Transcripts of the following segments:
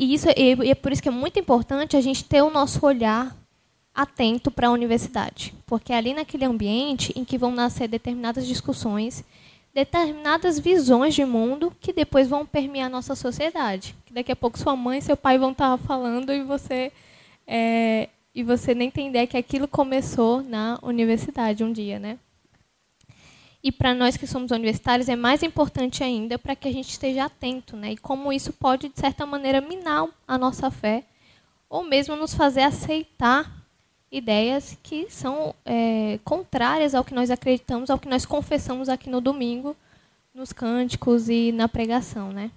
e isso e é por isso que é muito importante a gente ter o nosso olhar atento para a universidade, porque é ali naquele ambiente em que vão nascer determinadas discussões, determinadas visões de mundo que depois vão permear a nossa sociedade. Que daqui a pouco sua mãe e seu pai vão estar falando e você é, e você nem entender que aquilo começou na universidade um dia, né? E para nós que somos universitários é mais importante ainda para que a gente esteja atento, né? E como isso pode de certa maneira minar a nossa fé ou mesmo nos fazer aceitar ideias que são é, contrárias ao que nós acreditamos, ao que nós confessamos aqui no domingo, nos cânticos e na pregação, né?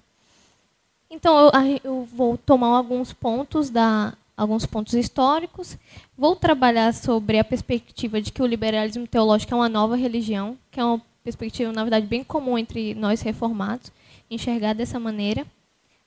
Então eu, eu vou tomar alguns pontos da alguns pontos históricos, vou trabalhar sobre a perspectiva de que o liberalismo teológico é uma nova religião, que é uma perspectiva na verdade bem comum entre nós reformados, enxergar dessa maneira,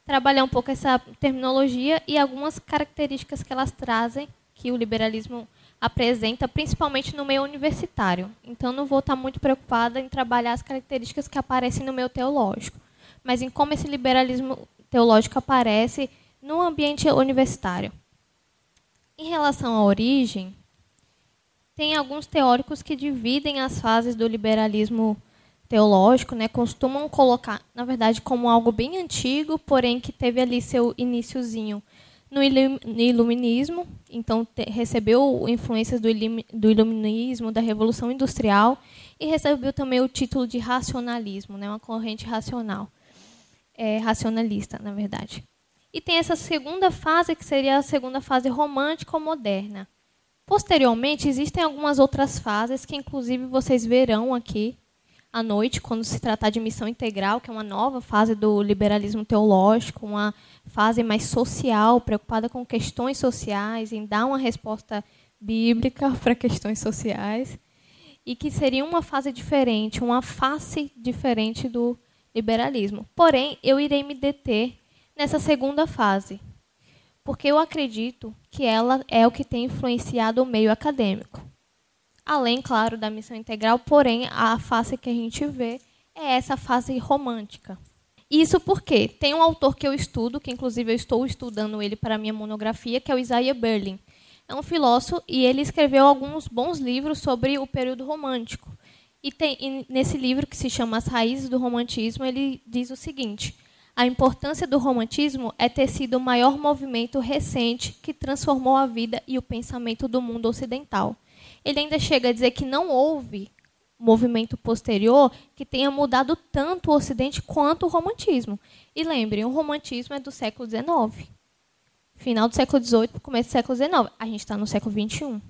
trabalhar um pouco essa terminologia e algumas características que elas trazem que o liberalismo apresenta, principalmente no meio universitário. Então, não vou estar muito preocupada em trabalhar as características que aparecem no meio teológico, mas em como esse liberalismo teológico aparece no ambiente universitário. Em relação à origem, tem alguns teóricos que dividem as fases do liberalismo teológico, né, costumam colocar, na verdade, como algo bem antigo, porém que teve ali seu iníciozinho no iluminismo, então te, recebeu influências do, do, iluminismo, da Revolução Industrial, e recebeu também o título de racionalismo, né, uma corrente racional, é, racionalista, na verdade. E tem essa segunda fase, que seria a segunda fase romântico-moderna. Posteriormente, existem algumas outras fases que, inclusive, vocês verão aqui à noite, quando se tratar de missão integral, que é uma nova fase do liberalismo teológico, uma fase mais social, preocupada com questões sociais, em dar uma resposta bíblica para questões sociais, e que seria uma fase diferente, uma face diferente do liberalismo. Porém, eu irei me deter nessa segunda fase, porque eu acredito que ela é o que tem influenciado o meio acadêmico. Além, claro, da missão integral, porém, a face que a gente vê é essa fase romântica. Isso porque tem um autor que eu estudo, que inclusive eu estou estudando ele para a minha monografia, que é o Isaiah Berlin. É um filósofo e ele escreveu alguns bons livros sobre o período romântico. E, tem, e nesse livro, que se chama As Raízes do Romantismo, ele diz o seguinte: a importância do romantismo é ter sido o maior movimento recente que transformou a vida e o pensamento do mundo ocidental. Ele ainda chega a dizer que não houve movimento posterior que tenha mudado tanto o Ocidente quanto o romantismo. E lembrem, o romantismo é do século XIX. Final do século XVIII, começo do século XIX. A gente está no século XXI.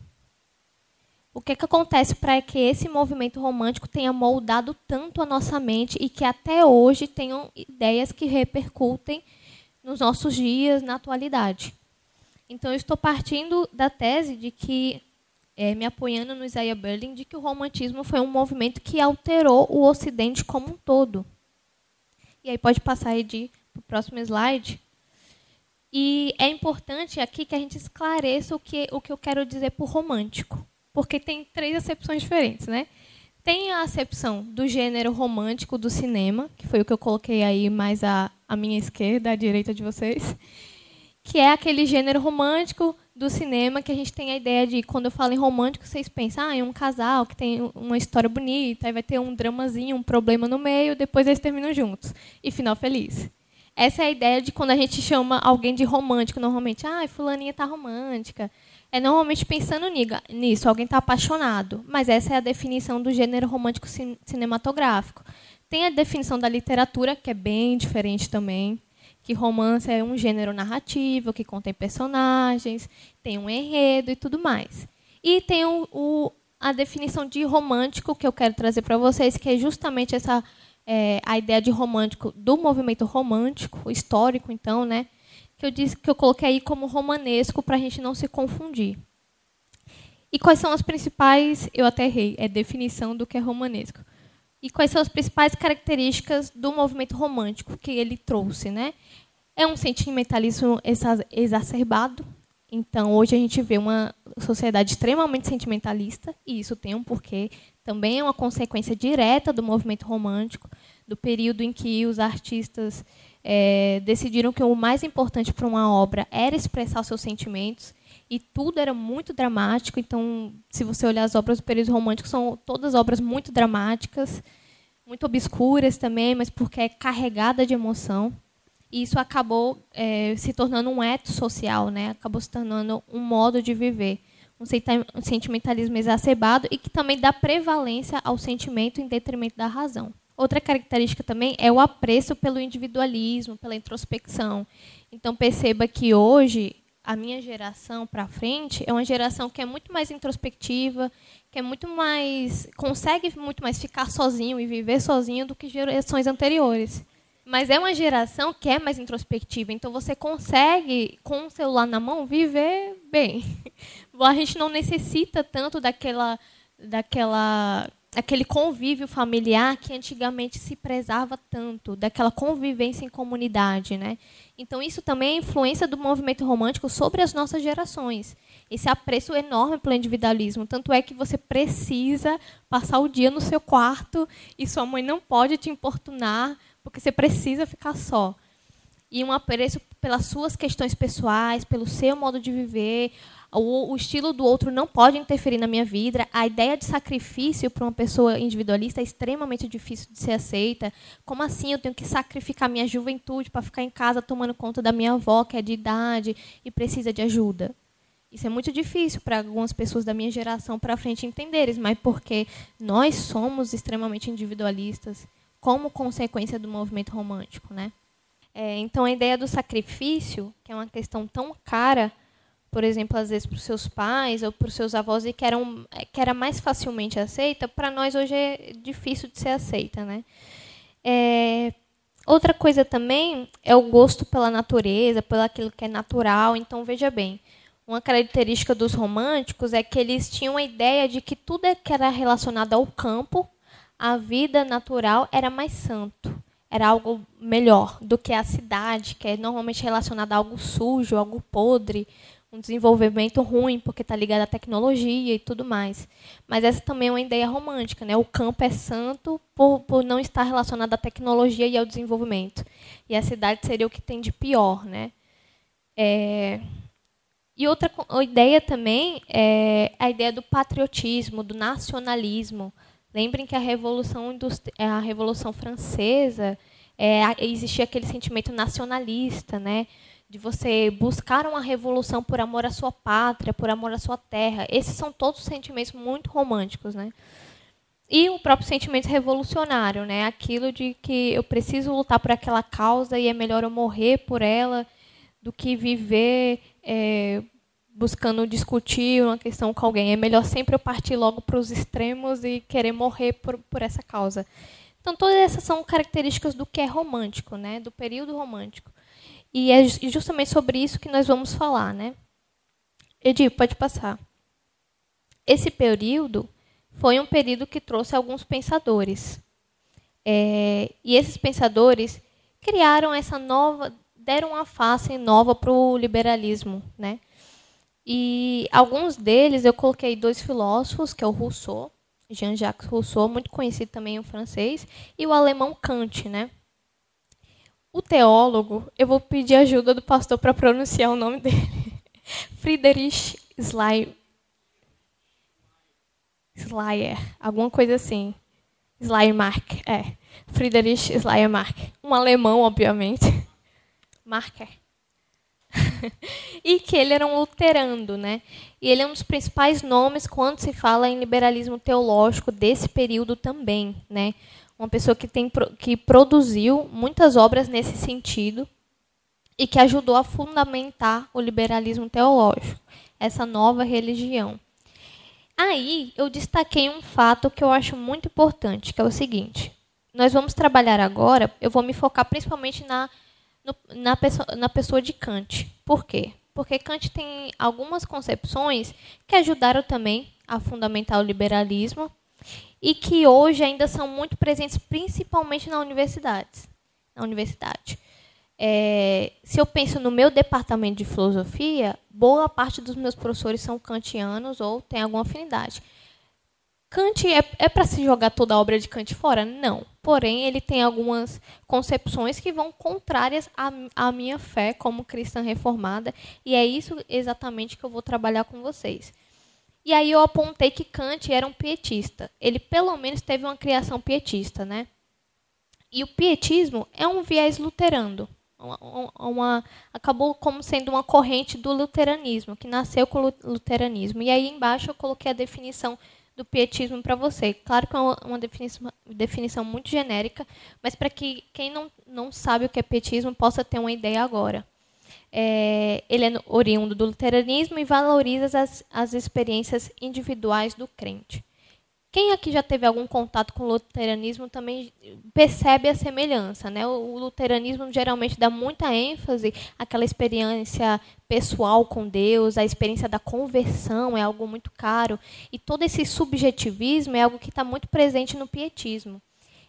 O que, que acontece para que esse movimento romântico tenha moldado tanto a nossa mente e que até hoje tenham ideias que repercutem nos nossos dias, na atualidade? Então, eu estou partindo da tese de que é, me apoiando no Isaiah Berlin, de que o romantismo foi um movimento que alterou o Ocidente como um todo. E aí pode passar aí para o próximo slide. E é importante aqui que a gente esclareça o que, o que eu quero dizer por romântico. Porque tem três acepções diferentes, né? Tem a acepção do gênero romântico do cinema, que foi o que eu coloquei aí mais à, à minha esquerda, à direita de vocês, que é aquele gênero romântico do cinema que a gente tem a ideia de, quando eu falo em romântico, vocês pensam, ah, é um casal que tem uma história bonita, aí vai ter um dramazinho, um problema no meio, depois eles terminam juntos. E final feliz. Essa é a ideia de quando a gente chama alguém de romântico, normalmente, ah, fulaninha tá romântica. É normalmente pensando nisso, alguém está apaixonado. Mas essa é a definição do gênero romântico cinematográfico. Tem a definição da literatura, que é bem diferente também que romance é um gênero narrativo que contém personagens, tem um enredo e tudo mais. E tem o, o, a definição de romântico que eu quero trazer para vocês, que é justamente essa é, a ideia de romântico do movimento romântico histórico, então, né? Que eu disse que eu coloquei aí como romanesco para a gente não se confundir. E quais são as principais? Eu até errei. É definição do que é romanesco. E quais são as principais características do movimento romântico que ele trouxe, né? É um sentimentalismo exacerbado. Então, hoje a gente vê uma sociedade extremamente sentimentalista, e isso tem um porquê. Também é uma consequência direta do movimento romântico, do período em que os artistas é, decidiram que o mais importante para uma obra era expressar os seus sentimentos e tudo era muito dramático. Então, se você olhar as obras do período romântico, são todas obras muito dramáticas, muito obscuras também, mas porque é carregada de emoção. E isso acabou é, se tornando um eto social, né? acabou se tornando um modo de viver. Um sentimentalismo exacerbado e que também dá prevalência ao sentimento em detrimento da razão. Outra característica também é o apreço pelo individualismo, pela introspecção. Então perceba que hoje a minha geração para frente é uma geração que é muito mais introspectiva, que é muito mais consegue muito mais ficar sozinho e viver sozinho do que gerações anteriores. Mas é uma geração que é mais introspectiva, então você consegue com o celular na mão viver bem. A gente não necessita tanto daquela daquela aquele convívio familiar que antigamente se prezava tanto, daquela convivência em comunidade, né? Então isso também é influência do movimento romântico sobre as nossas gerações. Esse apreço enorme pelo individualismo, tanto é que você precisa passar o dia no seu quarto e sua mãe não pode te importunar porque você precisa ficar só. E um apreço pelas suas questões pessoais, pelo seu modo de viver, o, o, estilo do outro não pode interferir na minha vida. A ideia de sacrifício para uma pessoa individualista é extremamente difícil de ser aceita. Como assim eu tenho que sacrificar minha juventude para ficar em casa tomando conta da minha avó, que é de idade e precisa de ajuda? Isso é muito difícil para algumas pessoas da minha geração para frente entenderem, mas porque nós somos extremamente individualistas como consequência do movimento romântico, né? É, então a ideia do sacrifício, que é uma questão tão cara por exemplo, às vezes para os seus pais ou para os seus avós e que, eram, que era mais facilmente aceita, para nós hoje é difícil de ser aceita. Né? É, outra coisa também é o gosto pela natureza, pelo aquilo que é natural. Então, veja bem, uma característica dos românticos é que eles tinham a ideia de que tudo que era relacionado ao campo, a vida natural, era mais santo. Era algo melhor do que a cidade, que é normalmente relacionada a algo sujo, algo podre, um desenvolvimento ruim, porque está ligado à tecnologia e tudo mais. Mas essa também é uma ideia romântica. Né? O campo é santo por, por não estar relacionado à tecnologia e ao desenvolvimento. E a cidade seria o que tem de pior. Né? É... E outra ideia também é a ideia do patriotismo, do nacionalismo. Lembrem que a Revolução, a Revolução Francesa é, existia aquele sentimento nacionalista, né? De você buscar uma revolução por amor à sua pátria, por amor à sua terra. Esses são todos sentimentos muito românticos, né? E o próprio sentimento revolucionário, né? Aquilo de que eu preciso lutar por aquela causa e é melhor eu morrer por ela do que viver é, buscando discutir uma questão com alguém. É melhor sempre eu partir logo para os extremos e querer morrer por, por essa causa. Então, todas essas são características do que é romântico, né? do período romântico. E é justamente sobre isso que nós vamos falar, né? Edir, pode passar. Esse período foi um período que trouxe alguns pensadores. É, e esses pensadores criaram essa nova, deram uma face nova para o liberalismo, né? E alguns deles eu coloquei dois filósofos, que é o Rousseau, Jean-Jacques Rousseau, muito conhecido também o francês, e o alemão Kant, né? O teólogo, eu vou pedir ajuda do pastor para pronunciar o nome dele. Friedrich Schleyer. Schleyer, alguma coisa assim. Schleiermark, é. Friedrich Schleiermark. Um alemão, obviamente. Marker. e que ele era um luterano, né? E ele é um dos principais nomes quando se fala em liberalismo teológico desse período também, né? Uma pessoa que, tem, que produziu muitas obras nesse sentido e que ajudou a fundamentar o liberalismo teológico, essa nova religião. Aí eu destaquei um fato que eu acho muito importante, que é o seguinte: nós vamos trabalhar agora, eu vou me focar principalmente na, no, na, pessoa, na pessoa de Kant. Por quê? Porque Kant tem algumas concepções que ajudaram também a fundamentar o liberalismo e que hoje ainda são muito presentes, principalmente na universidade. Na universidade. É, se eu penso no meu departamento de filosofia, boa parte dos meus professores são kantianos ou têm alguma afinidade. Kant é, é para se jogar toda a obra de Kant fora? Não, porém ele tem algumas concepções que vão contrárias à, à minha fé como cristã reformada, e é isso exatamente que eu vou trabalhar com vocês. E aí eu apontei que Kant era um pietista. Ele pelo menos teve uma criação pietista, né? E o pietismo é um viés luterano. Uma, uma, acabou como sendo uma corrente do luteranismo, que nasceu com o luteranismo. E aí embaixo eu coloquei a definição do pietismo para você. Claro que é uma definição, definição muito genérica, mas para que quem não, não sabe o que é pietismo possa ter uma ideia agora. É, ele é oriundo do luteranismo e valoriza as, as experiências individuais do crente. Quem aqui já teve algum contato com o luteranismo também percebe a semelhança. Né? O luteranismo geralmente dá muita ênfase àquela experiência pessoal com Deus, a experiência da conversão é algo muito caro. E todo esse subjetivismo é algo que está muito presente no pietismo.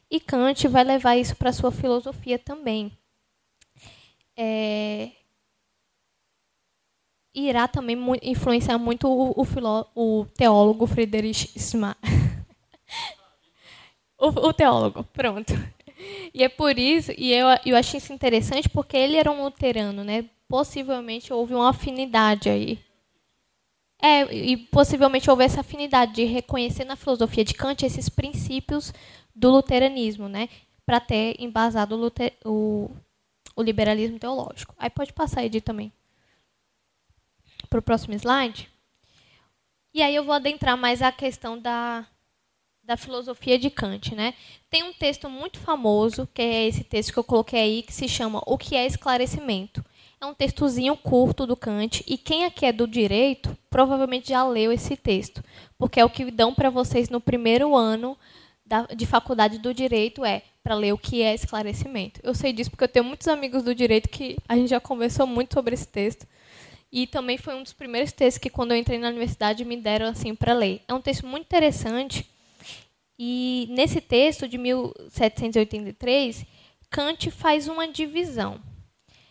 E Kant vai levar isso para sua filosofia também. É, irá também influenciar muito o, o, o teólogo Friedrich Schmar. o, o, teólogo, pronto. E é por isso, e eu, eu achei isso interessante porque ele era um luterano, né? Possivelmente houve uma afinidade aí. É, e possivelmente houve essa afinidade de reconhecer na filosofia de Kant esses princípios do luteranismo, né? Para ter embasado o, o, o liberalismo teológico. Aí pode passar, Edi, também. Para o próximo slide. E aí eu vou adentrar mais a questão da, da filosofia de Kant, né? Tem um texto muito famoso, que é esse texto que eu coloquei aí, que se chama O que é esclarecimento. É um textozinho curto do Kant e quem aqui é do direito provavelmente já leu esse texto, porque é o que dão para vocês no primeiro ano da, de faculdade do direito é para ler o que é esclarecimento. Eu sei disso porque eu tenho muitos amigos do direito que a gente já conversou muito sobre esse texto. E também foi um dos primeiros textos que quando eu entrei na universidade me deram assim para ler. É um texto muito interessante e nesse texto de 1783, Kant faz uma divisão.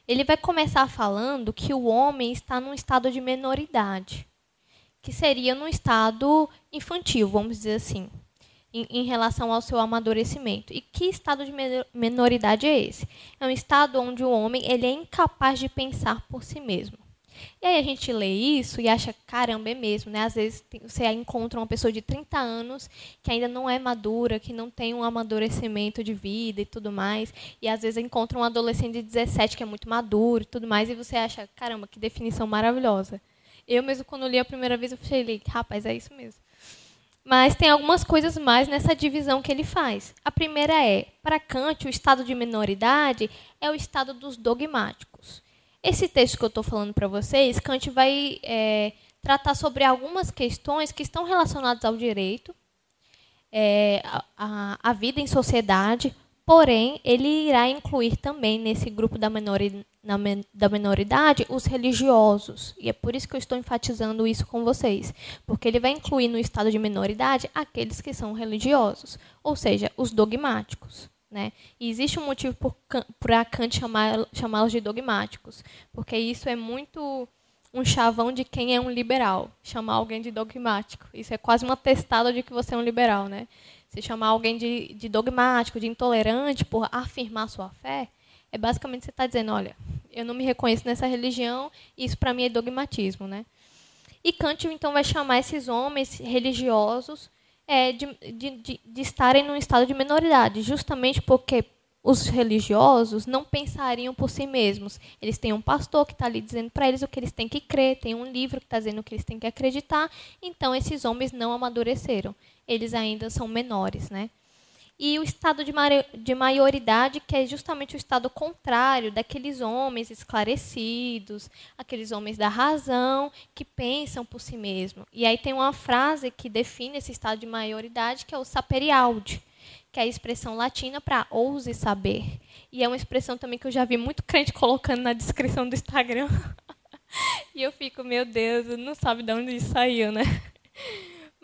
Ele vai começar falando que o homem está num estado de menoridade, que seria num estado infantil, vamos dizer assim, em, em relação ao seu amadurecimento. E que estado de menoridade é esse? É um estado onde o homem ele é incapaz de pensar por si mesmo. E aí a gente lê isso e acha, caramba, é mesmo, né? Às vezes você encontra uma pessoa de 30 anos que ainda não é madura, que não tem um amadurecimento de vida e tudo mais, e às vezes encontra um adolescente de 17 que é muito maduro e tudo mais, e você acha, caramba, que definição maravilhosa. Eu mesmo, quando li a primeira vez, eu falei, rapaz, é isso mesmo. Mas tem algumas coisas mais nessa divisão que ele faz. A primeira é, para Kant, o estado de minoridade é o estado dos dogmáticos. Esse texto que eu estou falando para vocês, Kant vai é, tratar sobre algumas questões que estão relacionadas ao direito, é, a, a, vida em sociedade, porém, ele irá incluir também nesse grupo da, menori, na, da os religiosos. E é por isso que eu estou enfatizando isso com vocês. Porque ele vai incluir no estado de menoridade aqueles que são religiosos, ou seja, os dogmáticos. Né? E existe um motivo para Kant chamá-los chamá de dogmáticos, porque isso é muito um chavão de quem é um liberal, chamar alguém de dogmático. Isso é quase uma testada de que você é um liberal. Né? Se chamar alguém de, de dogmático, de intolerante por afirmar sua fé, é basicamente você está dizendo, olha, eu não me reconheço nessa religião, isso para mim é dogmatismo. Né? E Kant, então, vai chamar esses homens religiosos é, de, de, de, estarem num estado de minoridade, justamente porque os religiosos não pensariam por si mesmos. Eles têm um pastor que está ali dizendo para eles o que eles têm que crer, tem um livro que está dizendo o que eles têm que acreditar. Então, esses homens não amadureceram. Eles ainda são menores, né? E o estado de, de maioridade, que é justamente o estado contrário daqueles homens esclarecidos, aqueles homens da razão, que pensam por si mesmos. E aí tem uma frase que define esse estado de maioridade, que é o saperialdi, que é a expressão latina para ouse saber. E é uma expressão também que eu já vi muito crente colocando na descrição do Instagram. e eu fico, meu Deus, não sabe de onde isso saiu, né?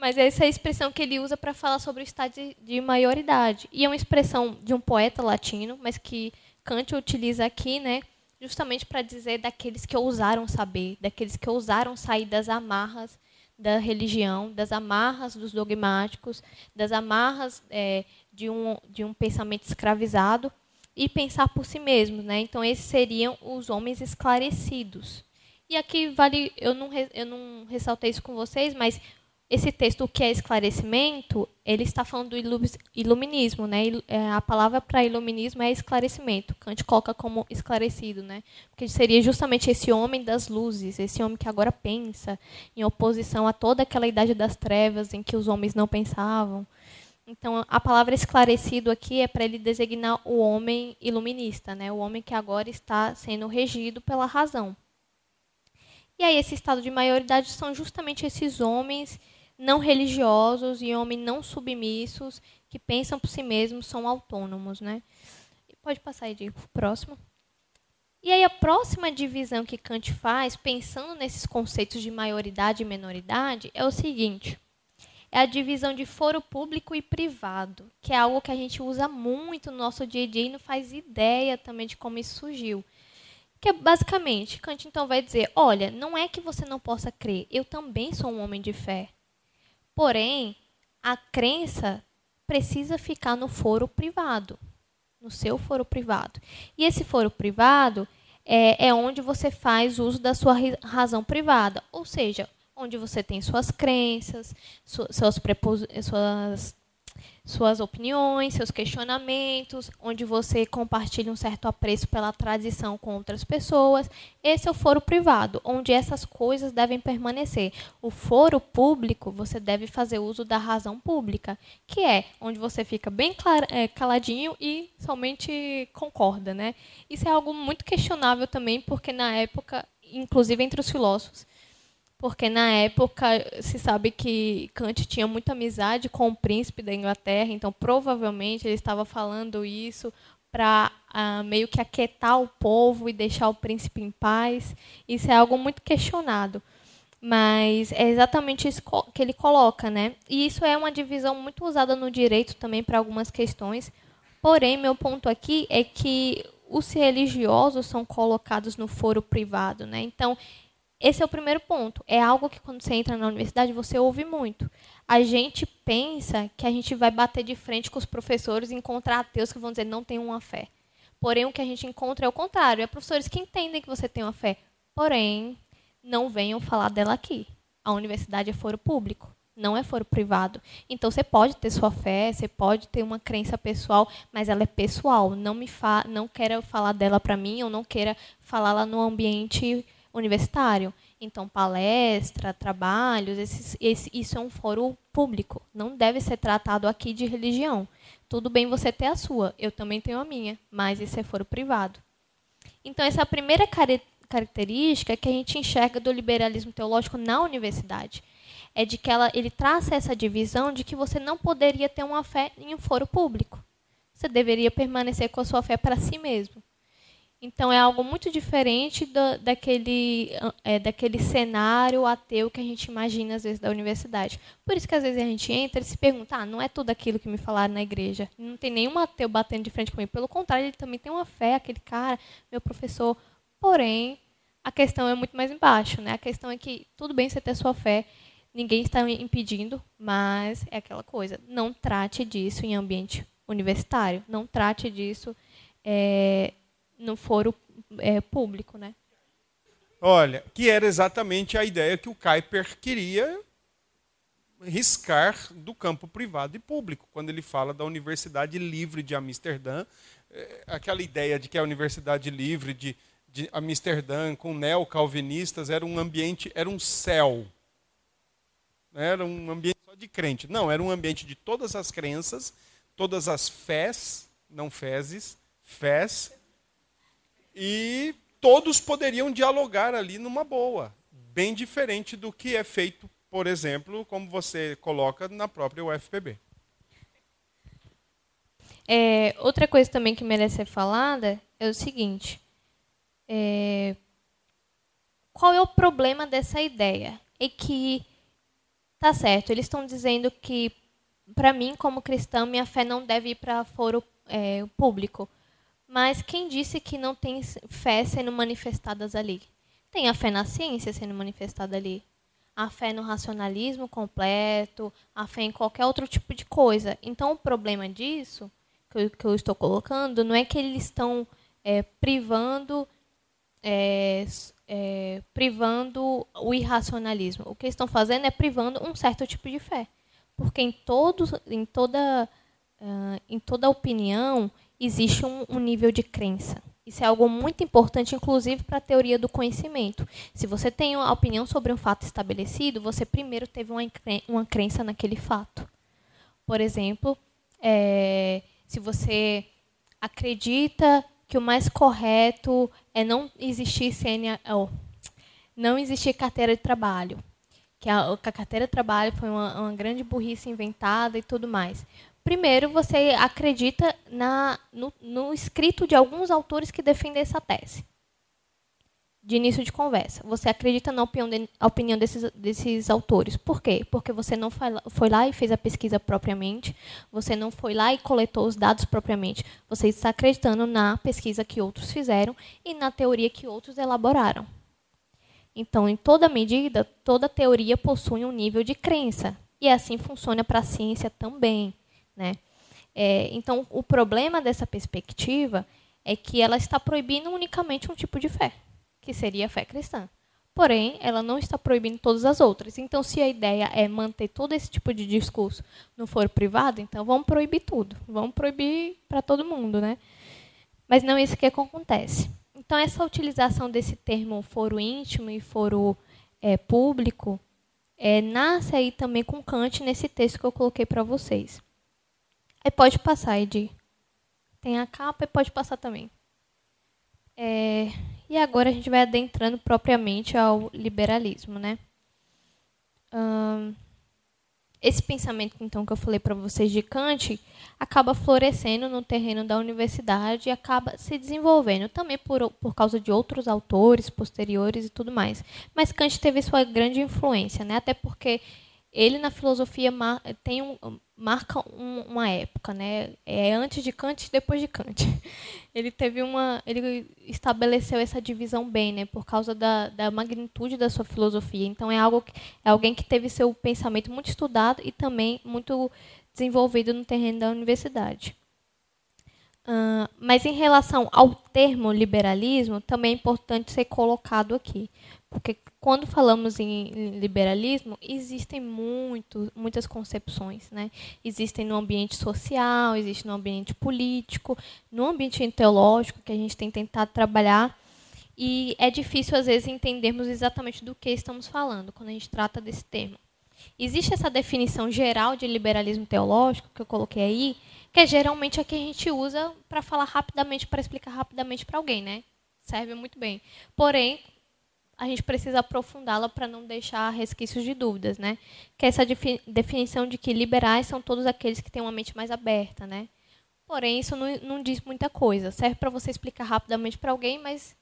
Mas essa é a expressão que ele usa para falar sobre o estado de, de maioridade. E é uma expressão de um poeta latino, mas que Kant utiliza aqui, né, justamente para dizer daqueles que ousaram saber, daqueles que ousaram sair das amarras da religião, das amarras dos dogmáticos, das amarras é, de um, de um pensamento escravizado e pensar por si mesmos. Né? Então, esses seriam os homens esclarecidos. E aqui vale, eu não, eu não ressaltei isso com vocês, mas esse texto, o que é esclarecimento, ele está falando do iluminismo, né? É, a palavra para iluminismo é esclarecimento. Kant coloca como esclarecido, né? Porque seria justamente esse homem das luzes, esse homem que agora pensa, em oposição a toda aquela idade das trevas em que os homens não pensavam. Então, a palavra esclarecido aqui é para ele designar o homem iluminista, né? O homem que agora está sendo regido pela razão. E aí, esse estado de maioridade são justamente esses homens não religiosos e homens não submissos que pensam por si mesmos, são autônomos, né? Pode passar aí para o próximo. E aí a próxima divisão que Kant faz, pensando nesses conceitos de maioridade e menoridade, é o seguinte: é a divisão de foro público e privado, que é algo que a gente usa muito no nosso dia a dia e não faz ideia também de como isso surgiu. Que é basicamente, Kant então vai dizer: olha, não é que você não possa crer, eu também sou um homem de fé. Porém, a crença precisa ficar no foro privado, no seu foro privado. E esse foro privado é, é onde você faz uso da sua razão privada, ou seja, onde você tem suas crenças, suas, suas suas opiniões, seus questionamentos, onde você compartilha um certo apreço pela tradição com outras pessoas. Esse é o foro privado, onde essas coisas devem permanecer. O foro público, você deve fazer uso da razão pública, que é onde você fica bem é, caladinho e somente concorda, né? Isso é algo muito questionável também, porque na época, inclusive entre os filósofos, porque na época se sabe que Kant tinha muita amizade com o príncipe da Inglaterra, então provavelmente ele estava falando isso para ah, meio que aquietar o povo e deixar o príncipe em paz. Isso é algo muito questionado. Mas é exatamente isso que ele coloca, né? E isso é uma divisão muito usada no direito também para algumas questões. Porém, meu ponto aqui é que os religiosos são colocados no foro privado, né? Então, esse é o primeiro ponto. É algo que quando você entra na universidade você ouve muito. A gente pensa que a gente vai bater de frente com os professores e encontrar ateus que vão dizer não tem uma fé. Porém, o que a gente encontra é o contrário. É professores que entendem que você tem uma fé. Porém, não venham falar dela aqui. A universidade é foro público, não é foro privado. Então, você pode ter sua fé, você pode ter uma crença pessoal, mas ela é pessoal. Não me fa não queira falar dela para mim ou não queira falar lá no ambiente universitário. Então, palestra, trabalhos, esses, esse, isso é um fórum público. Não deve ser tratado aqui de religião. Tudo bem você ter a sua, eu também tenho a minha, mas isso é foro privado. Então, essa é a primeira característica que a gente enxerga do liberalismo teológico na universidade. É de que ela, ele traça essa divisão de que você não poderia ter uma fé em um foro público. Você deveria permanecer com a sua fé para si mesmo. Então é algo muito diferente daquele, é, daquele cenário ateu que a gente imagina às vezes da universidade. Por isso que às vezes a gente entra e se pergunta, ah, não é tudo aquilo que me falaram na igreja. Não tem nenhum ateu batendo de frente comigo. Pelo contrário, ele também tem uma fé, aquele cara, meu professor. Porém, a questão é muito mais embaixo, né? A questão é que tudo bem você ter sua fé, ninguém está impedindo, mas é aquela coisa. Não trate disso em ambiente universitário. Não trate disso é, no foro é, público, né? Olha, que era exatamente a ideia que o Kuyper queria riscar do campo privado e público, quando ele fala da Universidade Livre de Amsterdã, é, aquela ideia de que a Universidade Livre de, de Amsterdã com neocalvinistas era um ambiente, era um céu, era um ambiente só de crente. Não, era um ambiente de todas as crenças, todas as fés, não fezes, fés, e todos poderiam dialogar ali numa boa, bem diferente do que é feito, por exemplo, como você coloca na própria UFPB. É, outra coisa também que merece ser falada é o seguinte: é, qual é o problema dessa ideia? É que tá certo, eles estão dizendo que para mim, como cristão, minha fé não deve ir para foro é, público. Mas quem disse que não tem fé sendo manifestadas ali? Tem a fé na ciência sendo manifestada ali. a fé no racionalismo completo, a fé em qualquer outro tipo de coisa. Então, o problema disso, que eu, que eu estou colocando, não é que eles estão é, privando, é, é, privando o irracionalismo. O que eles estão fazendo é privando um certo tipo de fé. Porque em, todo, em, toda, uh, em toda opinião existe um, um nível de crença. Isso é algo muito importante, inclusive, para a teoria do conhecimento. Se você tem uma opinião sobre um fato estabelecido, você primeiro teve uma crença naquele fato. Por exemplo, é, se você acredita que o mais correto é não existir CNA, oh, não existir carteira de trabalho, que a, que a carteira de trabalho foi uma, uma grande burrice inventada e tudo mais. Primeiro, você acredita na, no, no, escrito de alguns autores que defendem essa tese. De início de conversa. Você acredita na opinião, de, opinião desses, desses autores. Por quê? Porque você não foi lá, foi lá e fez a pesquisa propriamente, você não foi lá e coletou os dados propriamente. Você está acreditando na pesquisa que outros fizeram e na teoria que outros elaboraram. Então, em toda medida, toda teoria possui um nível de crença. E assim funciona para a ciência também. Né? É, então, o problema dessa perspectiva é que ela está proibindo unicamente um tipo de fé, que seria a fé cristã. Porém, ela não está proibindo todas as outras. Então, se a ideia é manter todo esse tipo de discurso no foro privado, então vamos proibir tudo. Vamos proibir para todo mundo, né? Mas não é isso que acontece. Então, essa utilização desse termo foro íntimo e foro é, público é, nasce aí também com Kant nesse texto que eu coloquei para vocês. Aí pode passar, Edi. Tem a capa e pode passar também. É, e agora a gente vai adentrando propriamente ao liberalismo, né? Hum, esse pensamento então que eu falei para vocês de Kant acaba florescendo no terreno da universidade e acaba se desenvolvendo também por, por causa de outros autores posteriores e tudo mais. Mas Kant teve sua grande influência, né? Até porque ele na filosofia tem um, marca um, uma época, né? É antes de Kant e depois de Kant. Ele teve uma, ele estabeleceu essa divisão bem, né? Por causa da, da magnitude da sua filosofia. Então é algo que, é alguém que teve seu pensamento muito estudado e também muito desenvolvido no terreno da universidade. Uh, mas em relação ao termo liberalismo, também é importante ser colocado aqui, porque quando falamos em liberalismo, existem muito, muitas concepções. Né? Existem no ambiente social, existe no ambiente político, no ambiente teológico, que a gente tem tentado trabalhar. E é difícil, às vezes, entendermos exatamente do que estamos falando quando a gente trata desse termo. Existe essa definição geral de liberalismo teológico, que eu coloquei aí, que é geralmente a que a gente usa para falar rapidamente, para explicar rapidamente para alguém. Né? Serve muito bem. Porém, a gente precisa aprofundá-la para não deixar resquícios de dúvidas, né? Que é essa definição de que liberais são todos aqueles que têm uma mente mais aberta, né? Porém, isso não, não diz muita coisa. Serve para você explicar rapidamente para alguém, mas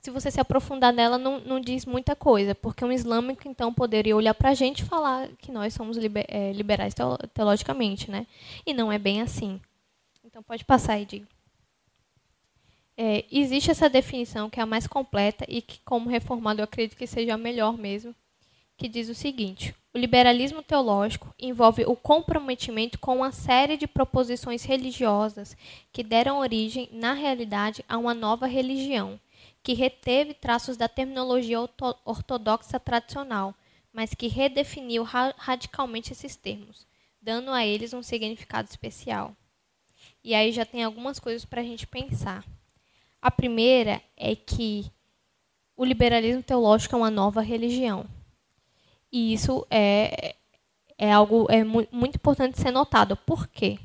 se você se aprofundar nela, não, não diz muita coisa. Porque um islâmico, então, poderia olhar para a gente e falar que nós somos liber, é, liberais teologicamente, né? E não é bem assim. Então, pode passar, Edinho. É, existe essa definição que é a mais completa e que, como reformado, eu acredito que seja a melhor mesmo, que diz o seguinte: o liberalismo teológico envolve o comprometimento com uma série de proposições religiosas que deram origem, na realidade, a uma nova religião, que reteve traços da terminologia ortodoxa tradicional, mas que redefiniu ra radicalmente esses termos, dando a eles um significado especial. E aí já tem algumas coisas para a gente pensar. A primeira é que o liberalismo teológico é uma nova religião. E isso é, é algo é muito importante ser notado. Por quê?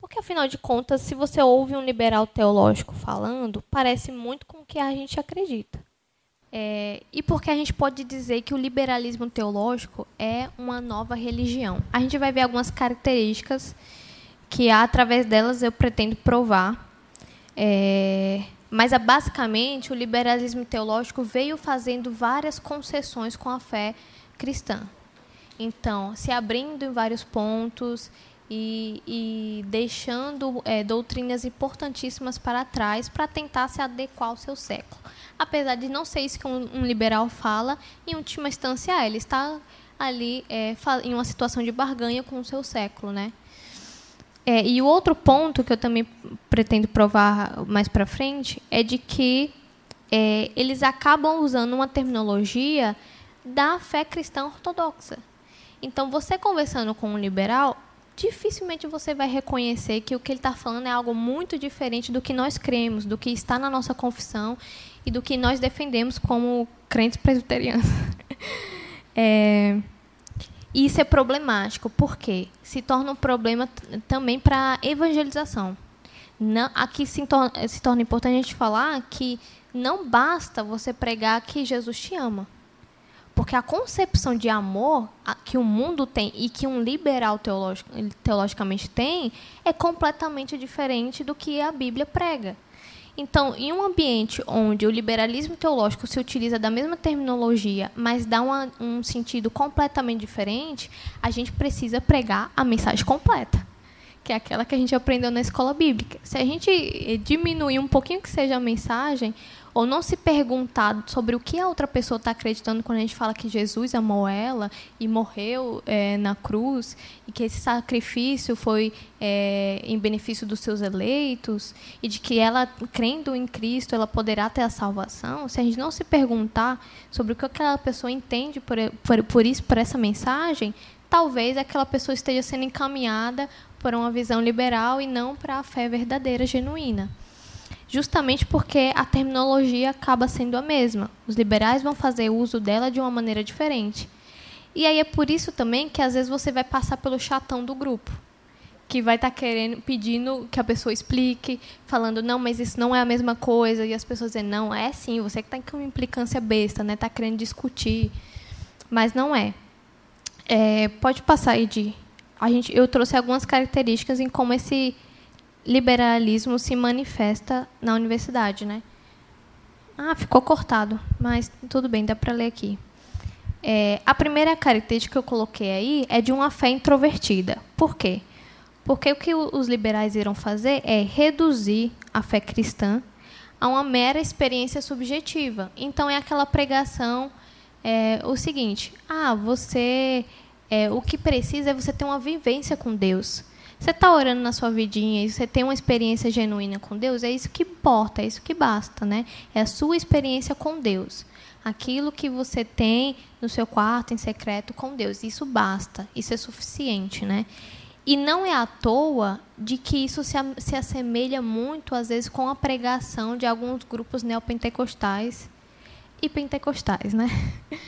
Porque, afinal de contas, se você ouve um liberal teológico falando, parece muito com o que a gente acredita. É, e porque a gente pode dizer que o liberalismo teológico é uma nova religião. A gente vai ver algumas características que, através delas, eu pretendo provar é, mas, é, basicamente, o liberalismo teológico veio fazendo várias concessões com a fé cristã. Então, se abrindo em vários pontos e, e deixando é, doutrinas importantíssimas para trás para tentar se adequar ao seu século. Apesar de não ser isso que um, um liberal fala, em última instância, ele está ali é, em uma situação de barganha com o seu século, né? É, e o outro ponto que eu também pretendo provar mais para frente é de que é, eles acabam usando uma terminologia da fé cristã ortodoxa. Então, você conversando com um liberal, dificilmente você vai reconhecer que o que ele está falando é algo muito diferente do que nós cremos, do que está na nossa confissão e do que nós defendemos como crentes presbiterianos. é, isso é problemático, porque se torna um problema também para a evangelização. Não, aqui se torna, se torna importante a gente falar que não basta você pregar que Jesus te ama. Porque a concepção de amor que o mundo tem e que um liberal teologicamente tem é completamente diferente do que a Bíblia prega. Então, em um ambiente onde o liberalismo teológico se utiliza da mesma terminologia, mas dá uma, um sentido completamente diferente, a gente precisa pregar a mensagem completa, que é aquela que a gente aprendeu na escola bíblica. Se a gente diminuir um pouquinho que seja a mensagem, ou não se perguntar sobre o que a outra pessoa está acreditando quando a gente fala que Jesus amou ela e morreu é, na cruz e que esse sacrifício foi é, em benefício dos seus eleitos e de que ela, crendo em Cristo, ela poderá ter a salvação, se a gente não se perguntar sobre o que aquela pessoa entende por, por, por isso, por essa mensagem, talvez aquela pessoa esteja sendo encaminhada por uma visão liberal e não para a fé verdadeira, genuína justamente porque a terminologia acaba sendo a mesma. Os liberais vão fazer uso dela de uma maneira diferente. E aí é por isso também que às vezes você vai passar pelo chatão do grupo, que vai estar tá querendo, pedindo que a pessoa explique, falando não, mas isso não é a mesma coisa, e as pessoas dizem não, é sim, você que está com uma implicância besta, né? Está querendo discutir, mas não é. é. Pode passar de, a gente, eu trouxe algumas características em como esse liberalismo se manifesta na universidade, né? Ah, ficou cortado, mas tudo bem, dá para ler aqui. É, a primeira característica que eu coloquei aí é de uma fé introvertida. Por quê? Porque o que os liberais irão fazer é reduzir a fé cristã a uma mera experiência subjetiva. Então é aquela pregação, é, o seguinte: ah, você, é, o que precisa é você ter uma vivência com Deus. Você está orando na sua vidinha e você tem uma experiência genuína com Deus, é isso que importa, é isso que basta, né? É a sua experiência com Deus. Aquilo que você tem no seu quarto em secreto com Deus, isso basta, isso é suficiente, né? E não é à toa de que isso se, se assemelha muito, às vezes, com a pregação de alguns grupos neopentecostais e pentecostais, né?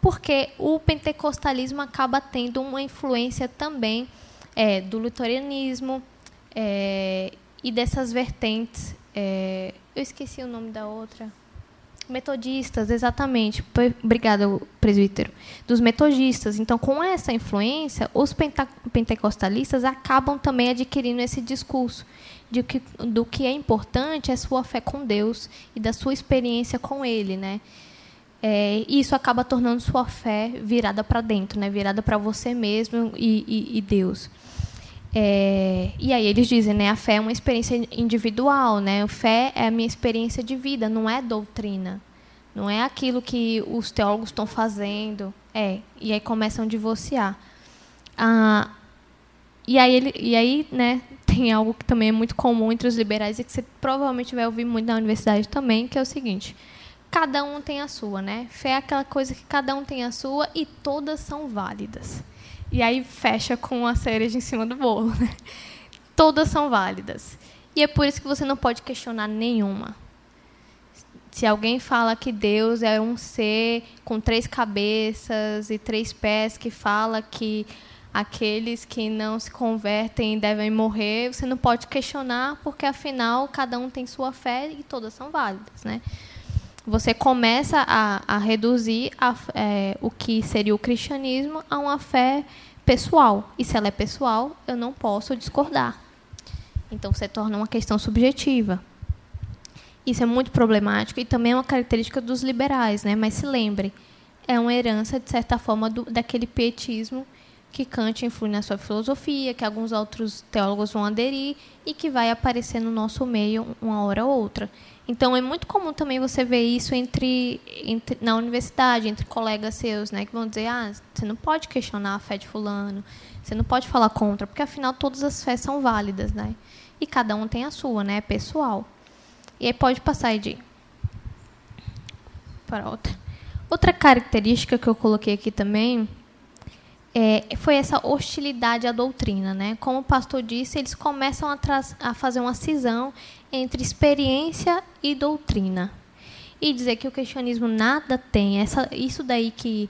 Porque o pentecostalismo acaba tendo uma influência também é, do luterianismo é, e dessas vertentes. É, eu esqueci o nome da outra. Metodistas, exatamente. Obrigada, presbítero. Dos metodistas. Então, com essa influência, os pentecostalistas acabam também adquirindo esse discurso de que, do que é importante é sua fé com Deus e da sua experiência com Ele, né? É, isso acaba tornando sua fé virada para dentro, né? Virada para você mesmo e, e, e Deus. É, e aí eles dizem, né, a fé é uma experiência individual, né? A fé é a minha experiência de vida, não é doutrina. Não é aquilo que os teólogos estão fazendo. É, e aí começam a divorciar. Ah, e aí, ele, e aí, né, tem algo que também é muito comum entre os liberais e que você provavelmente vai ouvir muito na universidade também, que é o seguinte: cada um tem a sua, né? Fé é aquela coisa que cada um tem a sua e todas são válidas. E aí fecha com a cereja em cima do bolo. Né? Todas são válidas. E é por isso que você não pode questionar nenhuma. Se alguém fala que Deus é um ser com três cabeças e três pés, que fala que aqueles que não se convertem devem morrer, você não pode questionar, porque afinal cada um tem sua fé e todas são válidas, né? Você começa a, a reduzir a, é, o que seria o cristianismo a uma fé pessoal. E se ela é pessoal, eu não posso discordar. Então, você torna uma questão subjetiva. Isso é muito problemático e também é uma característica dos liberais, né? Mas se lembre, é uma herança, de certa forma, do, daquele pietismo que Kant influi na sua filosofia, que alguns outros teólogos vão aderir e que vai aparecer no nosso meio uma hora ou outra. Então é muito comum também você ver isso entre, entre, na universidade, entre colegas seus, né, que vão dizer: "Ah, você não pode questionar a fé de fulano, você não pode falar contra, porque afinal todas as fés são válidas, né? E cada um tem a sua, né, é pessoal". E aí pode passar de para outra. Outra característica que eu coloquei aqui também é, foi essa hostilidade à doutrina. Né? Como o pastor disse, eles começam a, a fazer uma cisão entre experiência e doutrina. E dizer que o cristianismo nada tem. Essa, isso daí que.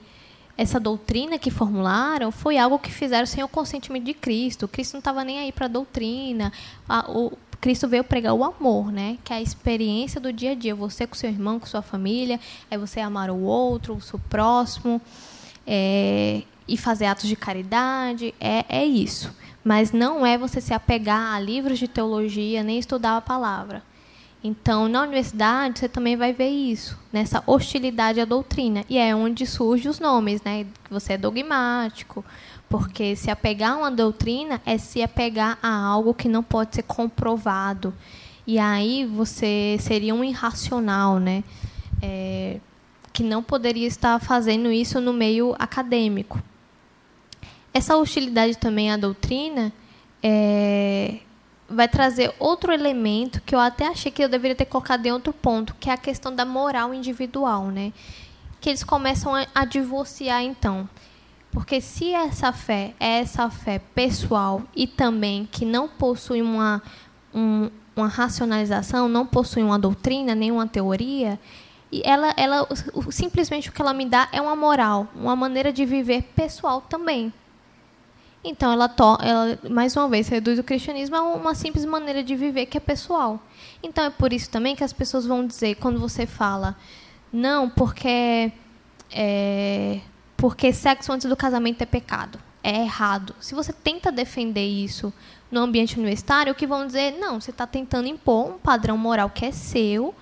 Essa doutrina que formularam foi algo que fizeram sem o consentimento de Cristo. Cristo não estava nem aí para a doutrina. o, Cristo veio pregar o amor, né? Que é a experiência do dia a dia. Você com seu irmão, com sua família, é você amar o outro, o seu próximo. É, e fazer atos de caridade, é, é isso. Mas não é você se apegar a livros de teologia, nem estudar a palavra. Então, na universidade, você também vai ver isso, nessa hostilidade à doutrina. E é onde surgem os nomes, né? Você é dogmático, porque se apegar a uma doutrina é se apegar a algo que não pode ser comprovado. E aí você seria um irracional, né? É, que não poderia estar fazendo isso no meio acadêmico. Essa hostilidade também à doutrina é, vai trazer outro elemento que eu até achei que eu deveria ter colocado em outro ponto, que é a questão da moral individual, né? Que eles começam a, a divorciar então. Porque se essa fé é essa fé pessoal e também que não possui uma, um, uma racionalização, não possui uma doutrina, nem uma teoria, e ela, ela simplesmente o que ela me dá é uma moral, uma maneira de viver pessoal também. Então, ela, ela, mais uma vez, reduz o cristianismo a uma simples maneira de viver que é pessoal. Então, é por isso também que as pessoas vão dizer, quando você fala, não, porque, é, porque sexo antes do casamento é pecado, é errado. Se você tenta defender isso no ambiente universitário, o que vão dizer, não, você está tentando impor um padrão moral que é seu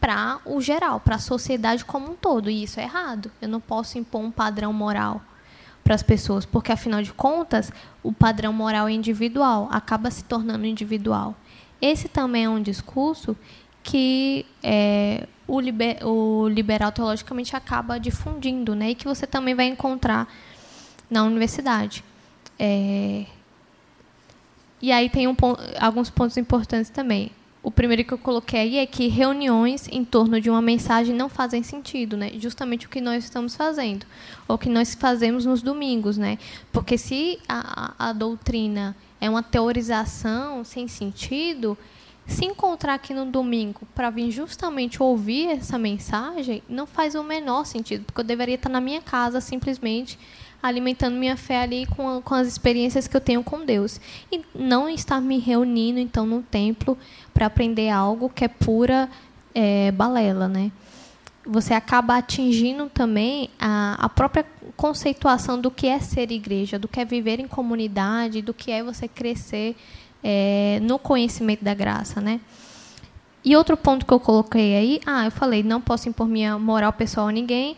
para o geral, para a sociedade como um todo, e isso é errado. Eu não posso impor um padrão moral para as pessoas, porque afinal de contas, o padrão moral é individual, acaba se tornando individual. Esse também é um discurso que é, o, liber, o liberal teologicamente acaba difundindo, né? E que você também vai encontrar na universidade. É, e aí tem um, alguns pontos importantes também. O primeiro que eu coloquei é que reuniões em torno de uma mensagem não fazem sentido, né? Justamente o que nós estamos fazendo, ou o que nós fazemos nos domingos, né? Porque se a, a doutrina é uma teorização sem sentido, se encontrar aqui no domingo para vir justamente ouvir essa mensagem, não faz o menor sentido, porque eu deveria estar na minha casa simplesmente alimentando minha fé ali com, com as experiências que eu tenho com Deus. E não estar me reunindo, então, no templo para aprender algo que é pura é, balela, né? Você acaba atingindo também a, a própria conceituação do que é ser igreja, do que é viver em comunidade, do que é você crescer é, no conhecimento da graça, né? E outro ponto que eu coloquei aí, ah, eu falei, não posso impor minha moral pessoal a ninguém,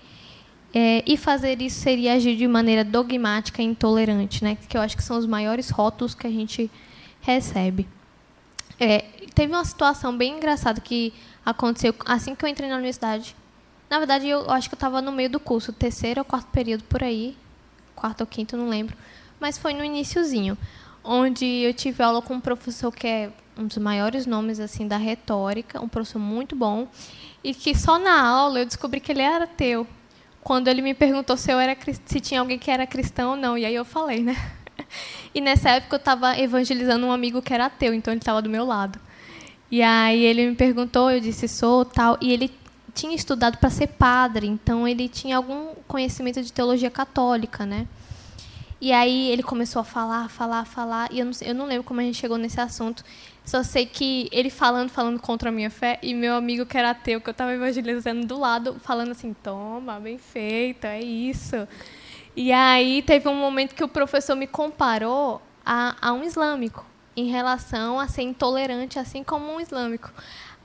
é, e fazer isso seria agir de maneira dogmática e intolerante, né? Que eu acho que são os maiores rótulos que a gente recebe. É, teve uma situação bem engraçada que aconteceu assim que eu entrei na universidade. Na verdade, eu acho que eu estava no meio do curso, terceiro ou quarto período por aí, quarto ou quinto, não lembro. Mas foi no iníciozinho, onde eu tive aula com um professor que é um dos maiores nomes assim da retórica, um professor muito bom, e que só na aula eu descobri que ele era ateu quando ele me perguntou se eu era se tinha alguém que era cristão ou não. E aí eu falei, né? E nessa época eu estava evangelizando um amigo que era ateu, então ele estava do meu lado. E aí ele me perguntou, eu disse sou tal, e ele tinha estudado para ser padre, então ele tinha algum conhecimento de teologia católica, né? E aí ele começou a falar, falar, falar, e eu não, eu não lembro como a gente chegou nesse assunto. Só sei que ele falando, falando contra a minha fé, e meu amigo que era ateu, que eu estava evangelizando do lado, falando assim, toma, bem feito, é isso. E aí teve um momento que o professor me comparou a, a um islâmico, em relação a ser intolerante, assim como um islâmico.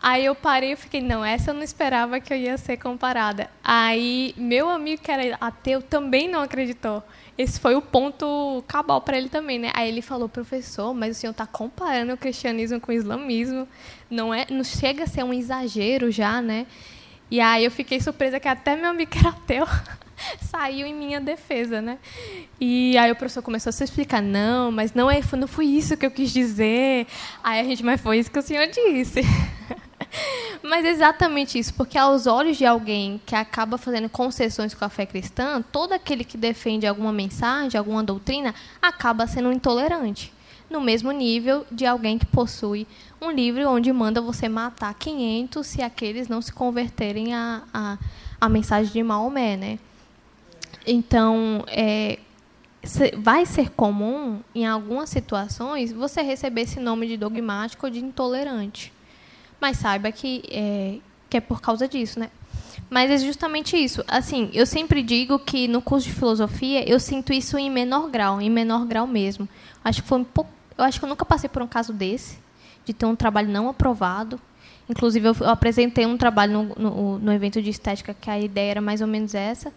Aí eu parei e fiquei, não, essa eu não esperava que eu ia ser comparada. Aí meu amigo que era ateu também não acreditou. Esse foi o ponto cabal para ele também, né? Aí ele falou, professor, mas o senhor está comparando o cristianismo com o islamismo. Não, é, não chega a ser um exagero já, né? E aí eu fiquei surpresa que até meu amigo era ateu saiu em minha defesa, né? E aí o professor começou a se explicar, não, mas não, é, não foi isso que eu quis dizer. Aí a gente, mas foi isso que o senhor disse. Mas exatamente isso, porque aos olhos de alguém que acaba fazendo concessões com a fé cristã, todo aquele que defende alguma mensagem, alguma doutrina, acaba sendo intolerante. No mesmo nível de alguém que possui um livro onde manda você matar 500 se aqueles não se converterem à, à, à mensagem de Maomé, né? Então, é, vai ser comum, em algumas situações, você receber esse nome de dogmático ou de intolerante mas saiba que é, que é por causa disso, né? Mas é justamente isso. Assim, eu sempre digo que no curso de filosofia eu sinto isso em menor grau, em menor grau mesmo. Acho que foi um pouco, eu acho que eu nunca passei por um caso desse, de ter um trabalho não aprovado. Inclusive, eu, eu apresentei um trabalho no, no, no, evento de estética que a ideia era mais ou menos essa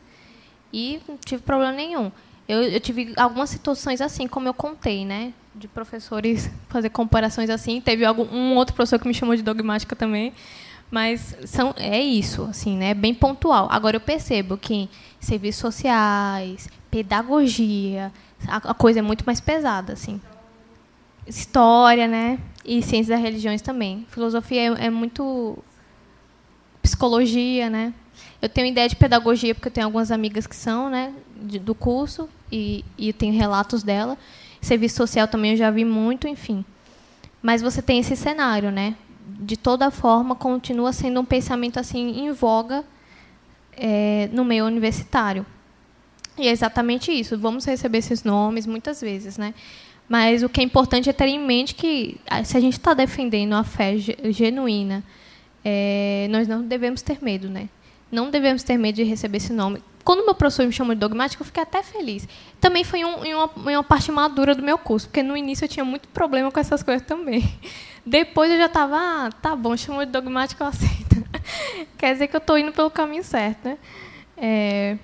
e não tive problema nenhum. Eu, eu tive algumas situações assim, como eu contei, né? de professores fazer comparações assim. Teve algum, um outro professor que me chamou de dogmática também. Mas são, é isso, assim, né? É bem pontual. Agora eu percebo que serviços sociais, pedagogia, a, a coisa é muito mais pesada, assim. História, né? E ciências das religiões também. Filosofia é, é muito psicologia, né? Eu tenho ideia de pedagogia porque eu tenho algumas amigas que são, né, de, do curso e, e tenho relatos dela. Serviço social também eu já vi muito, enfim. Mas você tem esse cenário, né? De toda forma, continua sendo um pensamento assim em voga é, no meio universitário. E é exatamente isso. Vamos receber esses nomes muitas vezes, né? Mas o que é importante é ter em mente que ah, se a gente está defendendo a fé genuína, é, nós não devemos ter medo, né? Não devemos ter medo de receber esse nome. Quando meu professor me chamou de dogmático, eu fiquei até feliz. Também foi um, em, uma, em uma parte madura do meu curso, porque no início eu tinha muito problema com essas coisas também. Depois eu já estava, ah, tá bom, chamou de dogmático, eu aceito. Quer dizer que eu estou indo pelo caminho certo, né? É,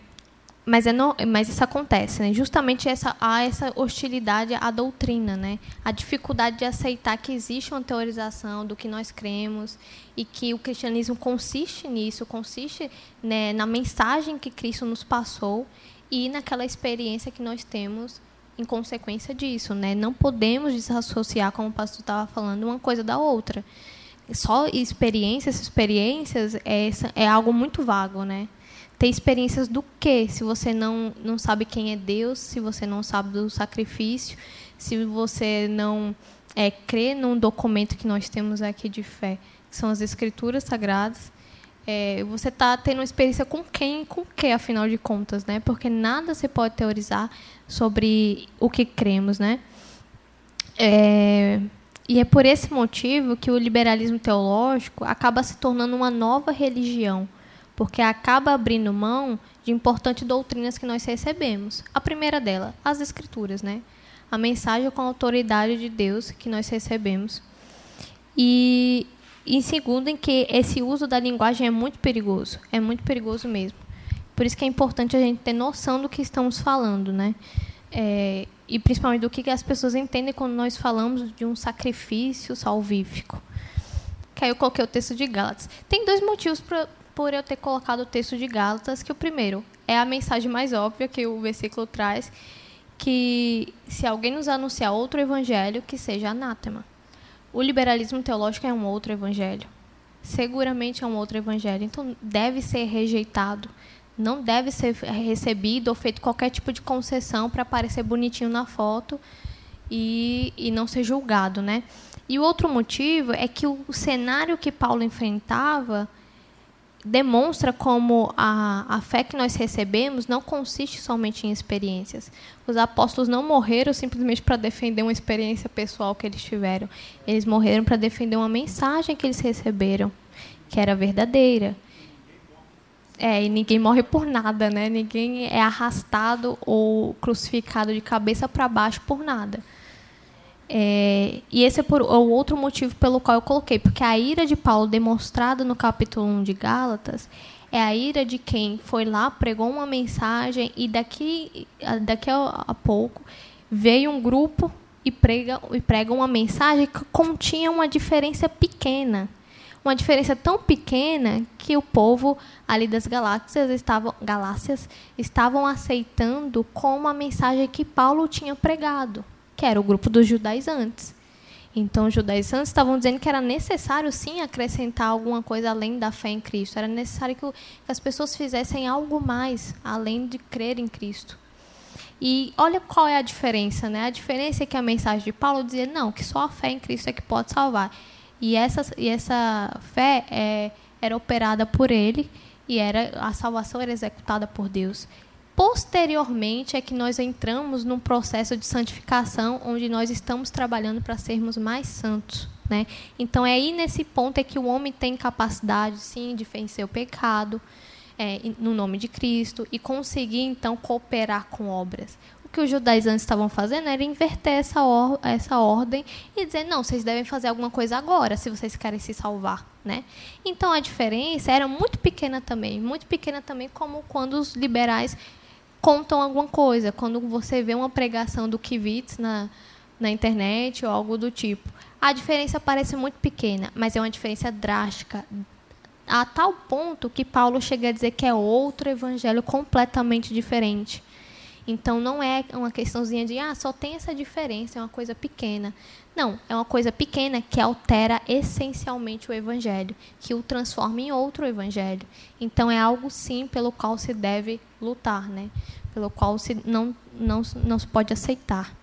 mas, é no, mas isso acontece, né? Justamente essa, há essa hostilidade à doutrina, né? A dificuldade de aceitar que existe uma teorização do que nós cremos e que o cristianismo consiste nisso, consiste né, na mensagem que Cristo nos passou e naquela experiência que nós temos em consequência disso, né? Não podemos desassociar, como o pastor estava falando, uma coisa da outra. Só experiências, experiências é, é algo muito vago, né? Ter experiências do quê? Se você não, não sabe quem é Deus, se você não sabe do sacrifício, se você não é, crê num documento que nós temos aqui de fé, que são as Escrituras Sagradas, é, você está tendo uma experiência com quem com o que, afinal de contas, né? Porque nada se pode teorizar sobre o que cremos, né? É, e é por esse motivo que o liberalismo teológico acaba se tornando uma nova religião porque acaba abrindo mão de importantes doutrinas que nós recebemos. A primeira dela, as Escrituras, né? A mensagem com a autoridade de Deus que nós recebemos. E em segundo, em que esse uso da linguagem é muito perigoso, é muito perigoso mesmo. Por isso que é importante a gente ter noção do que estamos falando, né? É, e principalmente do que as pessoas entendem quando nós falamos de um sacrifício salvífico. Que aí eu coloquei o texto de Gálatas. Tem dois motivos para por eu ter colocado o texto de Gálatas, que o primeiro é a mensagem mais óbvia que o versículo traz, que se alguém nos anunciar outro evangelho, que seja anátema. O liberalismo teológico é um outro evangelho. Seguramente é um outro evangelho. Então, deve ser rejeitado. Não deve ser recebido ou feito qualquer tipo de concessão para aparecer bonitinho na foto e, e não ser julgado, né? E o outro motivo é que o cenário que Paulo enfrentava demonstra como a, a fé que nós recebemos não consiste somente em experiências. Os apóstolos não morreram simplesmente para defender uma experiência pessoal que eles tiveram. Eles morreram para defender uma mensagem que eles receberam, que era verdadeira. É, e ninguém morre por nada, né? Ninguém é arrastado ou crucificado de cabeça para baixo por nada. É, e esse é por, o outro motivo pelo qual eu coloquei, porque a ira de Paulo demonstrada no capítulo 1 de Gálatas é a ira de quem foi lá, pregou uma mensagem e daqui, daqui a, a pouco veio um grupo e prega, e prega uma mensagem que continha uma diferença pequena. Uma diferença tão pequena que o povo ali das galáxias estavam, galáxias estavam aceitando como a mensagem que Paulo tinha pregado, que era o grupo dos judaizantes. Então, os judaizantes estavam dizendo que era necessário, sim, acrescentar alguma coisa além da fé em Cristo. Era necessário que, as pessoas fizessem algo mais, além de crer em Cristo. E olha qual é a diferença, né? A diferença é que a mensagem de Paulo dizia, não, que só a fé em Cristo é que pode salvar. E essa, e essa fé é, era operada por ele e era a salvação era executada por Deus. Posteriormente é que nós entramos num processo de santificação onde nós estamos trabalhando para sermos mais santos. Né? Então é aí nesse ponto é que o homem tem capacidade, sim, de vencer o pecado é, no nome de Cristo e conseguir então cooperar com obras. O que os judaizantes estavam fazendo era inverter essa, or essa ordem e dizer, não, vocês devem fazer alguma coisa agora, se vocês querem se salvar. Né? Então a diferença era muito pequena também, muito pequena também como quando os liberais contam alguma coisa. Quando você vê uma pregação do Kivitz na, na internet ou algo do tipo. A diferença parece muito pequena, mas é uma diferença drástica. A tal ponto que Paulo chega a dizer que é outro evangelho completamente diferente. Então não é uma questãozinha de ah, só tem essa diferença, é uma coisa pequena. Não, é uma coisa pequena que altera essencialmente o evangelho, que o transforma em outro evangelho. Então é algo sim pelo qual se deve lutar, né? Pelo qual se não não não se pode aceitar.